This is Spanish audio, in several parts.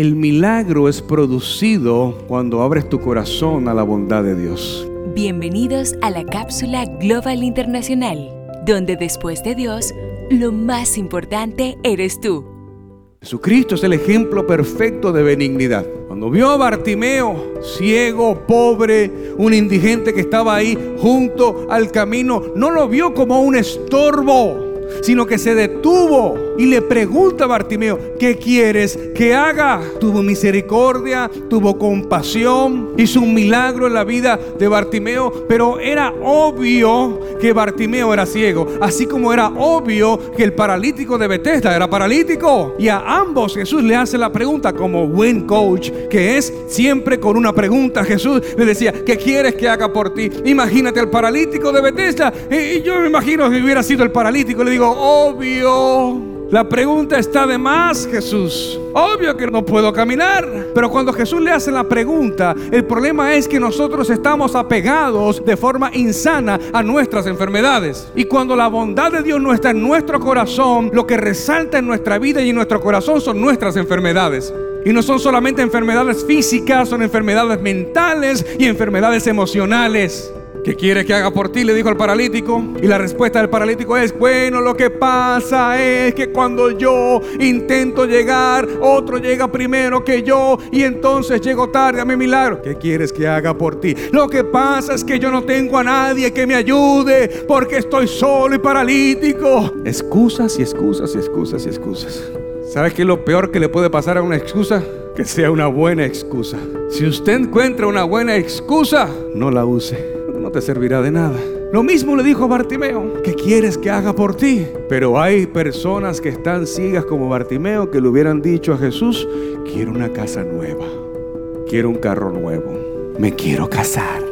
El milagro es producido cuando abres tu corazón a la bondad de Dios. Bienvenidos a la cápsula Global Internacional, donde después de Dios, lo más importante eres tú. Jesucristo es el ejemplo perfecto de benignidad. Cuando vio a Bartimeo, ciego, pobre, un indigente que estaba ahí junto al camino, no lo vio como un estorbo sino que se detuvo y le pregunta a Bartimeo, ¿qué quieres que haga? Tuvo misericordia, tuvo compasión, hizo un milagro en la vida de Bartimeo, pero era obvio que Bartimeo era ciego, así como era obvio que el paralítico de Bethesda era paralítico. Y a ambos Jesús le hace la pregunta como buen coach, que es siempre con una pregunta. Jesús le decía, ¿qué quieres que haga por ti? Imagínate al paralítico de Bethesda. Y yo me imagino que hubiera sido el paralítico. Le digo, obvio. La pregunta está de más, Jesús. Obvio que no puedo caminar. Pero cuando Jesús le hace la pregunta, el problema es que nosotros estamos apegados de forma insana a nuestras enfermedades. Y cuando la bondad de Dios no está en nuestro corazón, lo que resalta en nuestra vida y en nuestro corazón son nuestras enfermedades. Y no son solamente enfermedades físicas, son enfermedades mentales y enfermedades emocionales. ¿Qué quiere que haga por ti? Le dijo al paralítico. Y la respuesta del paralítico es, bueno, lo que pasa es que cuando yo intento llegar, otro llega primero que yo y entonces llego tarde a mi milagro. ¿Qué quieres que haga por ti? Lo que pasa es que yo no tengo a nadie que me ayude porque estoy solo y paralítico. Excusas y excusas y excusas y excusas. ¿Sabes qué es lo peor que le puede pasar a una excusa? Que sea una buena excusa. Si usted encuentra una buena excusa, no la use no te servirá de nada. Lo mismo le dijo Bartimeo, ¿qué quieres que haga por ti? Pero hay personas que están ciegas como Bartimeo que le hubieran dicho a Jesús, quiero una casa nueva, quiero un carro nuevo, me quiero casar.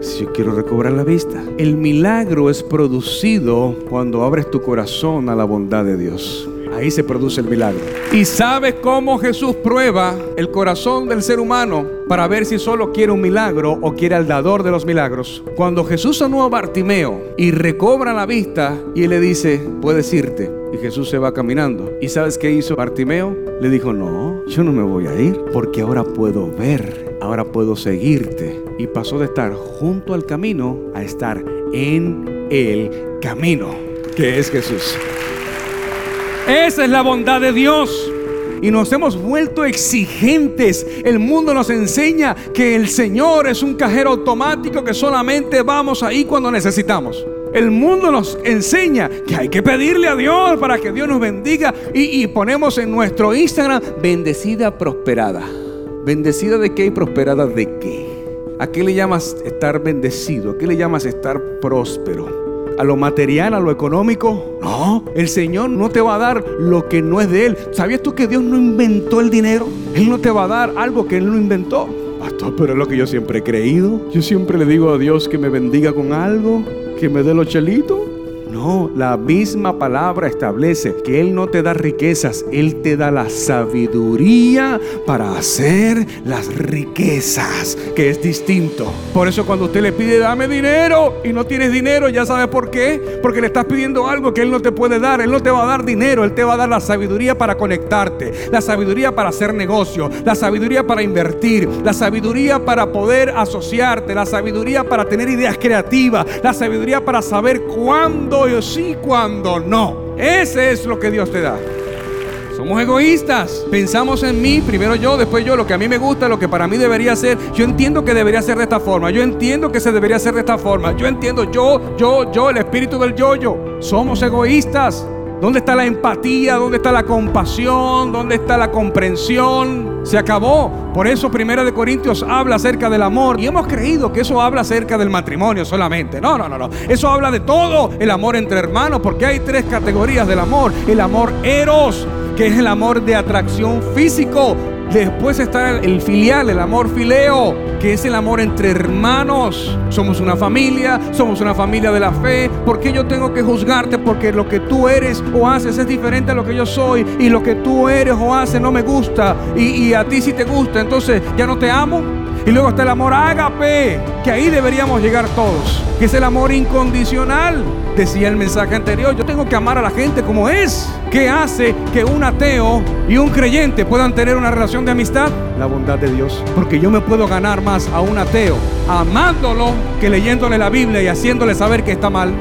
Si yo quiero recobrar la vista. El milagro es producido cuando abres tu corazón a la bondad de Dios. Ahí se produce el milagro. ¿Y sabes cómo Jesús prueba el corazón del ser humano para ver si solo quiere un milagro o quiere al dador de los milagros? Cuando Jesús sanó a Bartimeo y recobra la vista y le dice, puedes irte. Y Jesús se va caminando. ¿Y sabes qué hizo Bartimeo? Le dijo, no, yo no me voy a ir porque ahora puedo ver, ahora puedo seguirte. Y pasó de estar junto al camino a estar en el camino, que es Jesús. Esa es la bondad de Dios. Y nos hemos vuelto exigentes. El mundo nos enseña que el Señor es un cajero automático que solamente vamos ahí cuando necesitamos. El mundo nos enseña que hay que pedirle a Dios para que Dios nos bendiga. Y, ponemos en nuestro Instagram, bendecida prosperada. ¿Bendecida de qué y prosperada de qué? ¿A qué le llamas estar bendecido? ¿A qué le llamas estar próspero? A lo material, a lo económico. No, el Señor no te va a dar lo que no es de Él. ¿Sabías tú que Dios no inventó el dinero? Él no te va a dar algo que Él no inventó. Pero es lo que yo siempre he creído. Yo siempre le digo a Dios que me bendiga con algo, que me dé los chelitos. No, la misma palabra establece que Él no te da riquezas, Él te da la sabiduría para hacer las riquezas, que es distinto. Por eso cuando usted le pide, dame dinero y no tienes dinero, ya sabe por qué. Porque le estás pidiendo algo que Él no te puede dar. Él no te va a dar dinero, Él te va a dar la sabiduría para conectarte, la sabiduría para hacer negocio, la sabiduría para invertir, la sabiduría para poder asociarte, la sabiduría para tener ideas creativas, la sabiduría para saber cuándo sí, cuando no. Ese es lo que Dios te da. Somos egoístas. Pensamos en mí, primero yo, después yo, lo que a mí me gusta, lo que para mí debería ser. Yo entiendo que debería ser de esta forma. Yo entiendo que se debería ser de esta forma. Yo entiendo yo, yo, yo, el espíritu del yo-yo. Somos egoístas. ¿Dónde está la empatía? ¿Dónde está la compasión? ¿Dónde está la comprensión? Se acabó. Por eso Primera de Corintios habla acerca del amor y hemos creído que eso habla acerca del matrimonio solamente. No, no, no, no. Eso habla de todo el amor entre hermanos porque hay tres categorías del amor. El amor eros, que es el amor de atracción físico. Después está el filial, el amor fileo, que es el amor entre hermanos. Somos una familia, somos una familia de la fe. ¿Por qué yo tengo que juzgarte? Porque lo que tú eres o haces es diferente a lo que yo soy. Y lo que tú eres o haces no me gusta. Y, a ti sí te gusta. Entonces, ¿ya no te amo? Y luego está el amor ágape, que ahí deberíamos llegar todos, que es el amor incondicional. Decía el mensaje anterior, yo tengo que amar a la gente como es. ¿Qué hace que un ateo y un creyente puedan tener una relación de amistad? La bondad de Dios. Porque yo me puedo ganar más a un ateo amándolo que leyéndole la Biblia y haciéndole saber que está mal.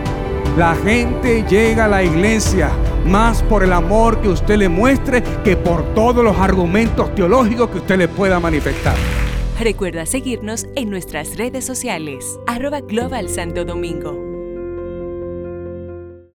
La gente llega a la iglesia más por el amor que usted le muestre que por todos los argumentos teológicos que usted le pueda manifestar. Recuerda seguirnos en nuestras redes sociales, arroba Global Santo Domingo.